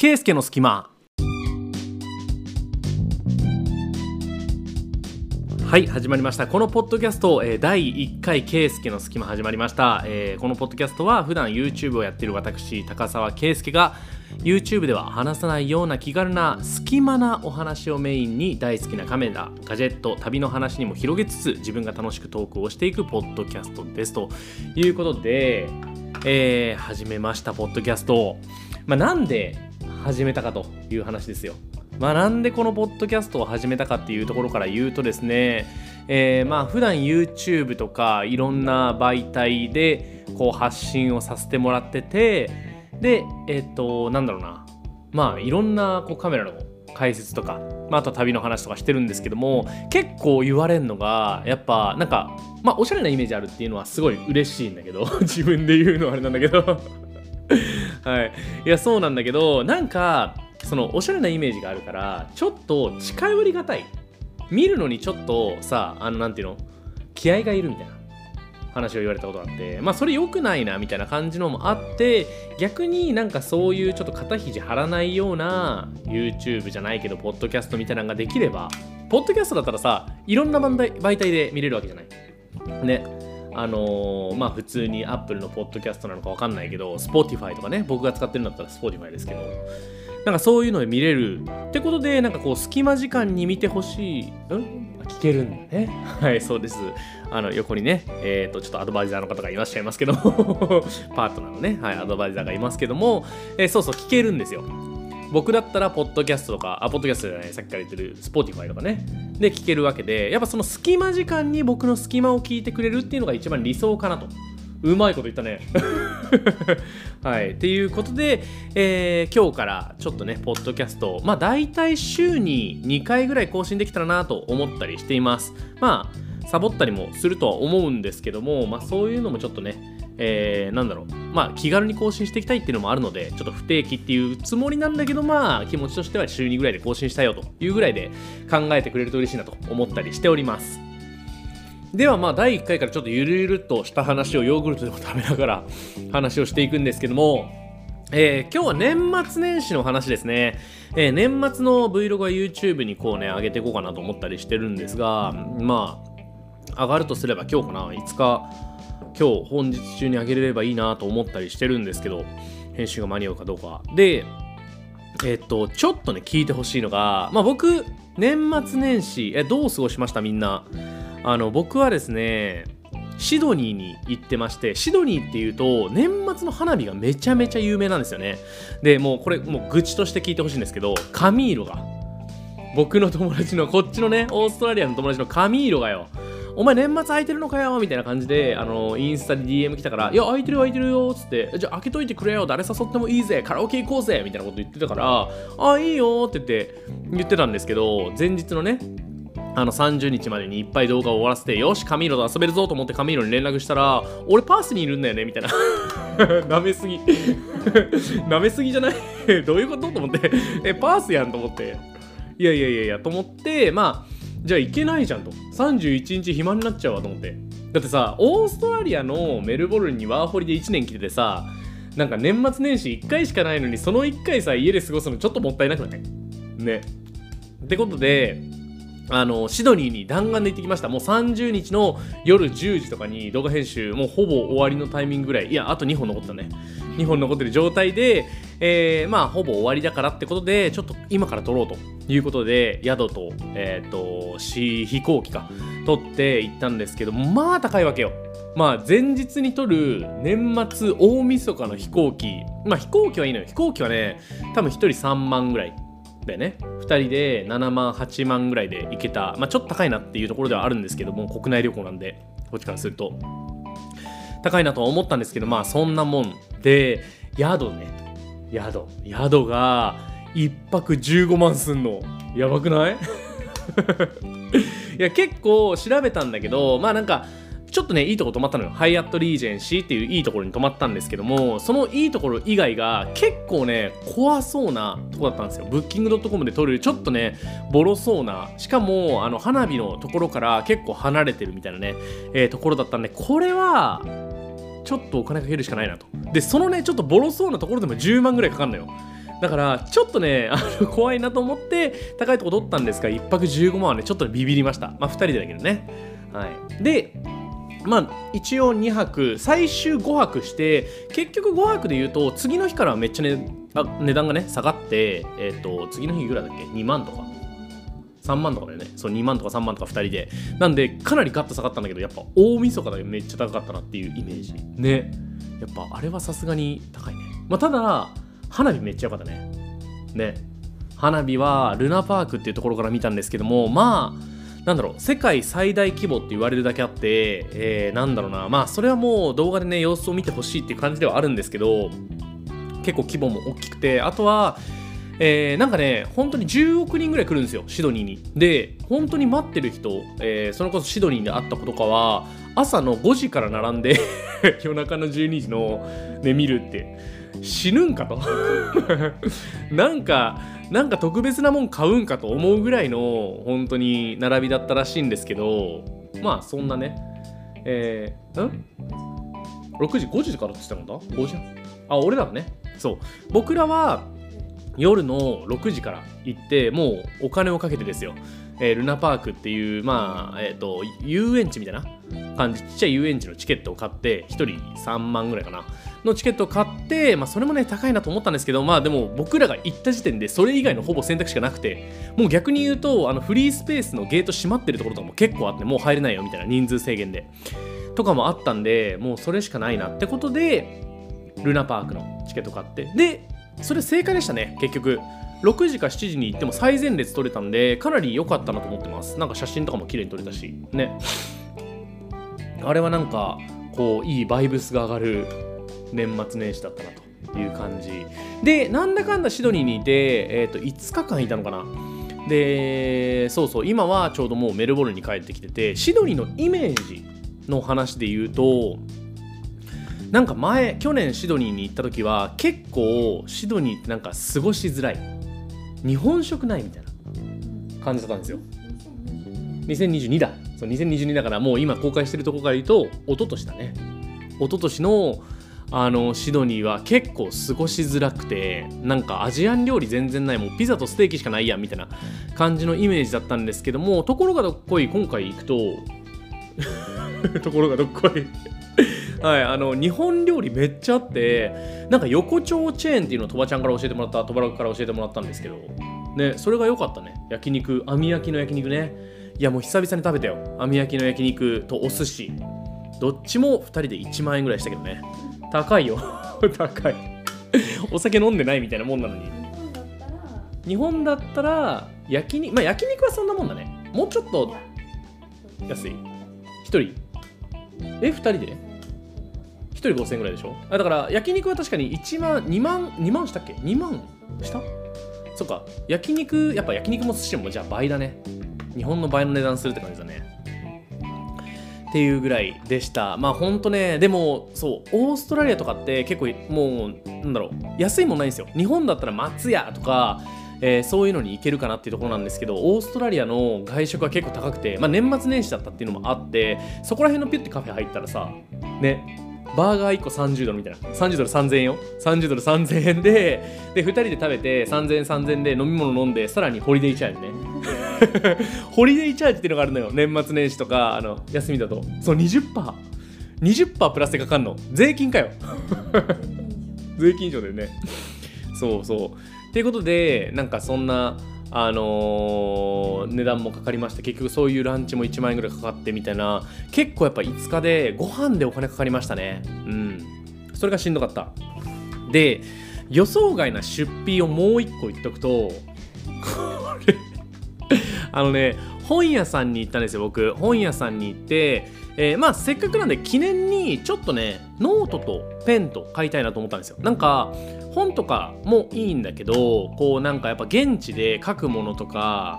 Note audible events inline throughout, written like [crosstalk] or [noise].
圭介の隙間。はい始まりました。このポッドキャスト、えー、第1回圭介の隙間始まりました、えー、このポッドキャストは普段 YouTube をやっている私高澤圭介が YouTube では話さないような気軽な隙間なお話をメインに大好きなカメラガジェット旅の話にも広げつつ自分が楽しくトークをしていくポッドキャストです。ということで、えー、始めましたポッドキャスト、まあ、なんで始めたかという話ですよ。まあ、なんでこのポッドキャストを始めたかっていうところから言うとですね、えー、まあ普段 YouTube とかいろんな媒体でこう発信をさせてもらっててでえっ、となんだろうな。まあいろんなこうカメラの解説とか、まあ、あと旅の話とかしてるんですけども結構言われるのがやっぱなんかまあおしゃれなイメージあるっていうのはすごい嬉しいんだけど [laughs] 自分で言うのはあれなんだけど。はい。いやそうなんだけどなんかそのおしゃれなイメージがあるからちょっと近寄りがたい。見るのにちょっとさあのなんていうの？気合がいるみたいな。話を言われたことがあって。まあそれ良くないなみたいな感じのもあって逆になんかそういうちょっと肩肘張らないような YouTube じゃないけどポッドキャストみたいなのができればポッドキャストだったらさいろんな媒体で見れるわけじゃない。ね。あのー、まあ普通に Apple のポッドキャストなのか分かんないけど Spotify とかね僕が使ってるんだったら Spotify ですけどなんかそういうので見れるってことでなんかこう隙間時間に見てほしい、ん？聞けるんだね。はい、そうです。あの横にね、えっ、ー、と、ちょっとアドバイザーの方がいらっしゃいますけど [laughs] パートナーのね、はい、アドバイザーがいますけども、えー、そうそう、聞けるんですよ。僕だったら、ポッドキャストとか、あ、ポッドキャストじゃない、さっきから言ってる、 Spotify とかね、で聞けるわけで、やっぱその隙間時間に僕の隙間を聞いてくれるっていうのが一番理想かなと。うまいこと言ったね。[laughs] はい。っていうことで、えー、今日からちょっとね、ポッドキャスト、まあ大体週に2回ぐらい更新できたらなと思ったりしています。まあ、サボったりもするとは思うんですけども、まあそういうのもちょっとね、えー、なんだろう、まあ気軽に更新していきたいっていうのもあるので、ちょっと不定期っていうつもりなんだけど、まあ気持ちとしては週2ぐらいで更新したいよというぐらいで考えてくれると嬉しいなと思ったりしております。ではまあ第1回からちょっとゆるゆるとした話をヨーグルトでも食べながら [laughs] 話をしていくんですけども、えー、今日は年末年始の話ですね、えー、年末の Vlog は YouTube にこうね上げていこうかなと思ったりしてるんですがまあ上がるとすれば今日かな。5日今日本日中に上げれればいいなと思ったりしてるんですけど編集が間に合うかどうかでえっとちょっとね聞いてほしいのがまあ僕年末年始えどう過ごしましたみんな？あの僕はですねシドニーに行ってましてシドニーっていうと年末の花火がめちゃめちゃ有名なんですよね。でもうこれもう愚痴として聞いてほしいんですけどカミーロが。僕の友達のこっちのねオーストラリアの友達のカミーロがよ。お前年末空いてるのかよみたいな感じで、あの、インスタで DM 来たから、いや、空いてる空いてるよつって、じゃあ開けといてくれよ誰誘ってもいいぜカラオケ行こうぜみたいなこと言ってたから、あ、いいよって言って、言ってたんですけど、前日のね、あの30日までにいっぱい動画を終わらせてよしカミーロと遊べるぞと思ってカミーロに連絡したら俺パースにいるんだよねみたいな。[laughs] 舐めすぎ。[laughs] 舐めすぎじゃない？[laughs] どういうこと？と思って。えパースやんと思って。いやいやいやいやと思ってまあじゃあ行けないじゃんと。31日暇になっちゃうわと思って。だってさオーストラリアのメルボルンにワーホリで1年来ててさなんか年末年始1回しかないのにその1回さ家で過ごすのちょっともったいなくない？ね。ってことであのシドニーに弾丸で行ってきました。もう30日の夜10時とかに動画編集もうほぼ終わりのタイミングぐらい。いやあと2本残ってたね。2本残ってる状態で、えー、まあほぼ終わりだからってことでちょっと今から撮ろうということで宿と,、えーと、飛行機か取って行ったんですけどまあ高いわけよ。まあ前日に撮る年末大晦日の飛行機まあ飛行機はいいのよ。飛行機はね多分1人3万ぐらいだよね。2人で7万8万ぐらいで行けた、まあ、ちょっと高いなっていうところではあるんですけども国内旅行なんでこっちからすると。高いなとは思ったんですけどまあそんなもんで宿ね宿宿が1泊15万すんの。やばくない？[laughs] いや結構調べたんだけどまあなんかちょっとねいいとこ泊まったのよ。ハイアットリージェンシーっていういいところに泊まったんですけどもそのいいところ以外が結構ね怖そうなとこだったんですよ。ブッキングドットコムで撮るちょっとねボロそうなしかもあの花火のところから結構離れてるみたいなね、えー、ところだったんでこれはちょっとお金かけるしかないなと。でそのねちょっとボロそうなところでも10万ぐらいかかるのよ。だからちょっとね [laughs] あの怖いなと思って高いとこ取ったんですが1泊15万はねちょっとビビりました。まあ2人でだけどね。はい。でまあ一応2泊最終5泊して結局5泊で言うと次の日からめっちゃ、ね、あ値段がね下がってえっ、ー、と次の日いくらだっけ？2万とか。3万とかだよね。そう2万とか3万とか2人で。なんでかなりガッと下がったんだけどやっぱ大晦日だけめっちゃ高かったなっていうイメージ。ね。やっぱあれはさすがに高いね。まあただ花火めっちゃ良かったね。ね。花火はルナパークっていうところから見たんですけどもまあなんだろう世界最大規模って言われるだけあって、えー、なんだろうな。まあそれはもう動画でね様子を見てほしいっていう感じではあるんですけど結構規模も大きくてあとはえー、なんかね、本当に10億人ぐらい来るんですよ、シドニーに。で、本当に待ってる人、えー、それこそシドニーで会った子とかは、朝の5時から並んで [laughs] 夜中の12時の、ね、見るって、死ぬんかと [laughs] なんか、なんか特別なもん買うんかと思うぐらいの、本当に並びだったらしいんですけど、まあ、そんなね、えー、ん ?6 時、5時からって言ったのか ?5 時あ、俺らはね。そう。僕らは、夜の6時から行ってもうお金をかけてですよ、えー、ルナパークっていうまあえっ、ー、と遊園地みたいな感じちっちゃい遊園地のチケットを買って1人3万ぐらいかな。のチケットを買って、まあ、それもね高いなと思ったんですけどまあでも僕らが行った時点でそれ以外のほぼ選択肢がなくてもう逆に言うとあのフリースペースのゲート閉まってるところとかも結構あってもう入れないよみたいな人数制限で。とかもあったんでもうそれしかないなってことでルナパークのチケット買ってでそれ正解でしたね。結局。6時か7時に行っても最前列取れたんでかなり良かったなと思ってます。なんか写真とかも綺麗に撮れたし。ね。あれはなんかこういいバイブスが上がる年末年始だったなという感じ。でなんだかんだシドニーにいて、えー、と5日間いたのかな。でそうそう今はちょうどもうメルボルンに帰ってきててシドニーのイメージの話で言うとなんか前去年シドニーに行った時は結構シドニーってなんか過ごしづらい。日本食ないみたいな感じだったんですよ。2022だ。そう2022だからもう今公開してるとこから言うと一昨年だね。一昨年のあのシドニーは結構過ごしづらくてなんかアジアン料理全然ない。もうピザとステーキしかないやみたいな感じのイメージだったんですけどもところがどっこい今回行くとところがどっこい。はい、あの日本料理めっちゃあってなんか横丁チェーンっていうのを鳥羽ちゃんから教えてもらった鳥羽から教えてもらったんですけどねそれが良かったね。焼肉網焼きの焼肉ね。いやもう久々に食べたよ。網焼きの焼肉とお寿司。どっちも2人で1万円ぐらいしたけどね。高いよ。[laughs] 高い。お酒飲んでないみたいなもんなのに。日本だったら焼肉まあ焼肉はそんなもんだね。もうちょっと安い。1人。え2人で？1人5000円ぐらいでしょ？あだから焼肉は確かに1万2万2万したっけ？2万？した？そっか。焼肉やっぱ焼肉も寿司もじゃあ倍だね。日本の倍の値段するって感じだね。っていうぐらいでした。まあほんとねでもそうオーストラリアとかって結構もうなんだろう。安いもんないんですよ。日本だったら松屋とかえー、そういうのに行けるかなっていうところなんですけどオーストラリアの外食は結構高くて、まあ、年末年始だったっていうのもあってそこら辺のピュッてカフェ入ったらさね。バーガー1個30ドルみたいな。30ドル3000円よ。30ドル3000円でで2人で食べて3000円3000円で飲み物飲んでさらにホリデーチャージね。[laughs] ホリデーチャージっていうのがあるのよ。年末年始とかあの休みだと。そう 20%20% 20%プラスでかかんの。税金かよ。[laughs] 税金以上だよね。そうそう。っていうことでなんかそんなあのー、値段もかかりまして結局そういうランチも1万円ぐらいかかってみたいな結構やっぱ5日でご飯でお金かかりましたね。うん。それがしんどかった。で予想外な出費をもう1個言っとくとこれあのね本屋さんに行ったんですよ僕。本屋さんに行ってえー、まあせっかくなんで記念にちょっとねノートとペンと買いたいなと思ったんですよ。なんか本とかもいいんだけどこうなんかやっぱ現地で書くものとか、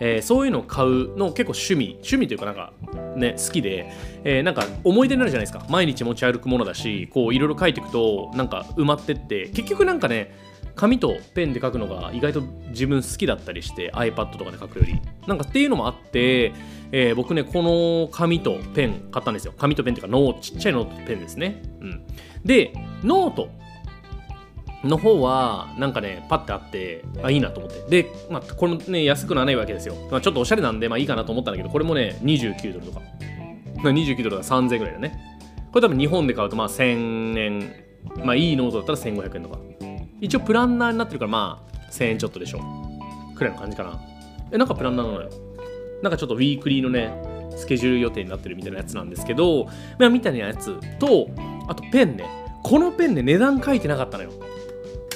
えー、そういうのを買うの結構趣味趣味というかなんかね好きで、えー、なんか思い出になるじゃないですか。毎日持ち歩くものだしこういろいろ書いていくとなんか埋まってって結局なんかね紙とペンで書くのが意外と自分好きだったりして iPad とかで書くよりなんかっていうのもあって、えー、僕ねこの紙とペン買ったんですよ。紙とペンっていうかノーちっちゃいノートとペンですね、うん、でノートの方はなんかねパッてあってあいいなと思って。で、まあ、これもね安くならないわけですよ、まあ、ちょっとおしゃれなんでまあいいかなと思ったんだけどこれもね29ドルとか。29ドルだから3000円ぐらいだね。これ多分日本で買うとまあ1000円。まあいいノートだったら1500円とか。一応プランナーになってるからまあ1000円ちょっとでしょ。くらいの感じかな。えなんかプランナーなのよなんかちょっとウィークリーのねスケジュール予定になってるみたいなやつなんですけど、まあ、みたいなやつとあとペンね。このペンね値段書いてなかったのよ。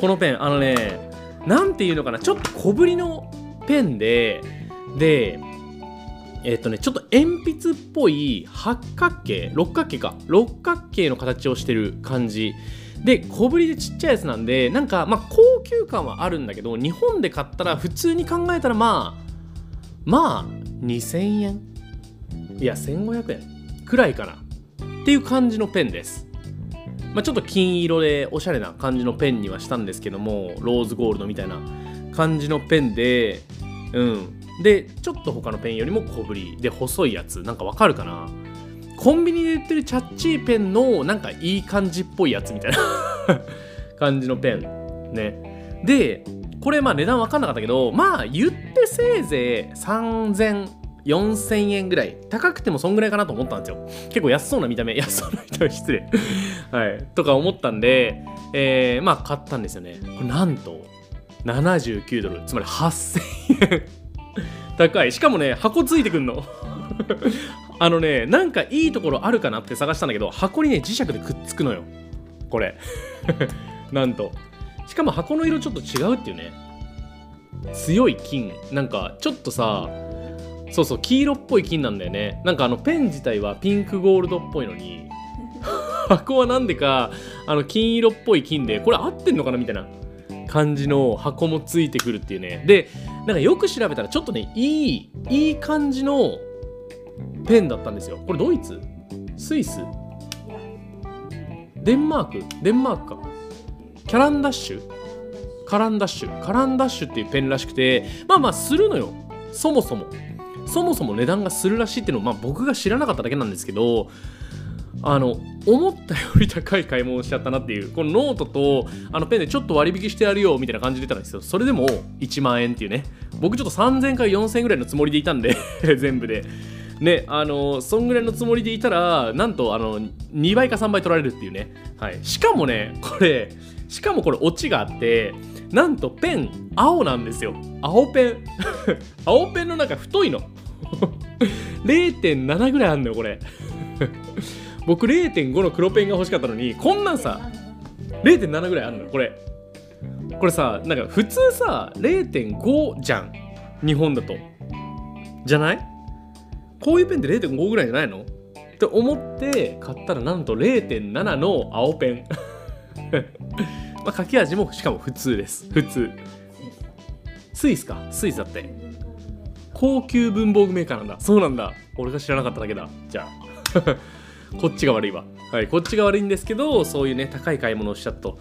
このペンあのねなんていうのかなちょっと小ぶりのペンででえっ、とねちょっと鉛筆っぽい八角形六角形か。六角形の形をしてる感じ。で小ぶりでちっちゃいやつなんでなんかまあ高級感はあるんだけど日本で買ったら普通に考えたらまあまあ2000円？いや1500円。くらいかな。っていう感じのペンです。まあ、ちょっと金色でおしゃれな感じのペンにはしたんですけどもローズゴールドみたいな感じのペンでうん。でちょっと他のペンよりも小ぶりで細いやつ。なんかわかるかな？コンビニで売ってるチャッチーペンのなんかいい感じっぽいやつみたいな [laughs] 感じのペンね。でこれまあ値段分かんなかったけどまあ言ってせいぜい3000 4000円ぐらい。高くてもそんぐらいかなと思ったんですよ。結構安そうな見た目。[laughs] 安そうな見た目。失礼。はい。とか思ったんで、えー、まあ買ったんですよね。これなんと79ドル。つまり8000円。[laughs] 高い。しかもね箱ついてくんの。[laughs] あのねなんかいいところあるかなって探したんだけど箱にね磁石でくっつくのよ。これ。なんと。しかも箱の色ちょっと違うっていうね。強い金。なんかちょっとさそうそう黄色っぽい金なんだよね。なんかあのペン自体はピンクゴールドっぽいのに [laughs] 箱はなんでかあの金色っぽい金でこれ合ってんのかなみたいな感じの箱もついてくるっていうね。でなんかよく調べたらちょっとねいいいい感じのペンだったんですよ。これドイツ？スイス？デンマーク？デンマークかキャランダッシュ？カランダッシュ？カランダッシュっていうペンらしくてまあまあするのよ。そもそも。そもそも値段がするらしいっていうのを、まあ、僕が知らなかっただけなんですけどあの思ったより高い買い物をしちゃったなっていうこのノートとあのペンでちょっと割引してやるよみたいな感じで出たんですよ。それでも1万円っていうね。僕ちょっと3000から4000円ぐらいのつもりでいたんで [laughs] 全部で。ねあのそんぐらいのつもりでいたらなんとあの2倍か3倍取られるっていうね、はい、しかもねこれしかもこれオチがあってなんとペン青なんですよ。青ペン。[laughs] 青ペンの中太いの。[laughs] 0.7ぐらいあんのよこれ。僕0.5の黒ペンが欲しかったのにこんなんさ0.7ぐらいあるのよこれ。これさなんか普通さ0.5じゃん。日本だと。じゃない？こういうペンって0.5ぐらいじゃないの？って思って買ったらなんと0.7の青ペン。まあ書き味もしかも普通です。普通。スイスか？スイスだって。高級文房具メーカーなんだ。そうなんだ。俺が知らなかっただけだ。じゃあ。[laughs] こっちが悪いわ。はいこっちが悪いんですけどそういうね高い買い物をしたと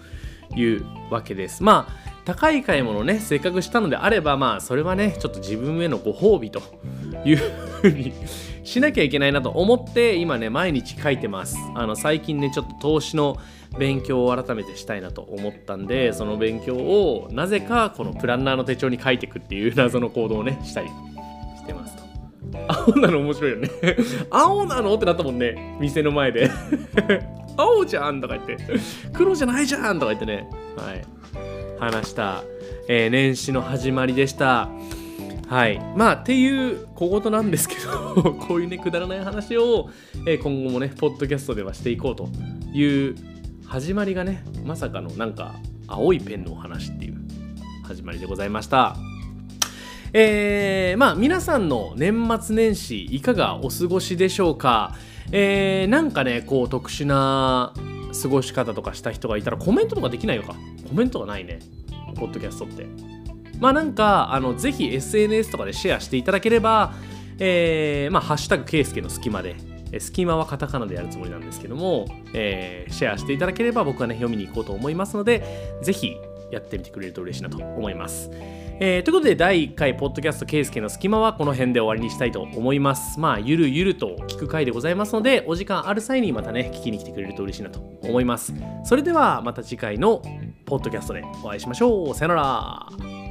いうわけです。まあ高い買い物をねせっかくしたのであればまあそれはねちょっと自分へのご褒美というふうに [laughs] しなきゃいけないなと思って今ね毎日書いてます。あの最近ねちょっと投資の勉強を改めてしたいなと思ったんでその勉強をなぜかこのプランナーの手帳に書いていくっていう謎の行動をねしたりしてますと。青なの面白いよね。[laughs] 青なのってなったもんね店の前で。[laughs] 青じゃんとか言って。黒じゃないじゃんとか言ってね。はい。話した、えー、年始の始まりでした。はい。まあっていう小言なんですけど [laughs] こういうねくだらない話を、えー、今後もねポッドキャストではしていこうという始まりがねまさかのなんか青いペンのお話っていう始まりでございました。えー、まあ皆さんの年末年始いかがお過ごしでしょうか？えー、なんかねこう特殊な過ごし方とかした人がいたらコメントとかできないのか？コメントがないね。ポッドキャストって。まあなんかあのぜひ SNS とかでシェアしていただければえー、まあハッシュタグケイスケの隙間で隙間はカタカナでやるつもりなんですけども、えー、シェアしていただければ僕はね読みに行こうと思いますのでぜひやってみてくれると嬉しいなと思います。えー、ということで第1回ポッドキャストケイスケの隙間はこの辺で終わりにしたいと思います。まあゆるゆると聞く回でございますのでお時間ある際にまたね聞きに来てくれると嬉しいなと思います。それではまた次回のポッドキャストでお会いしましょうさよなら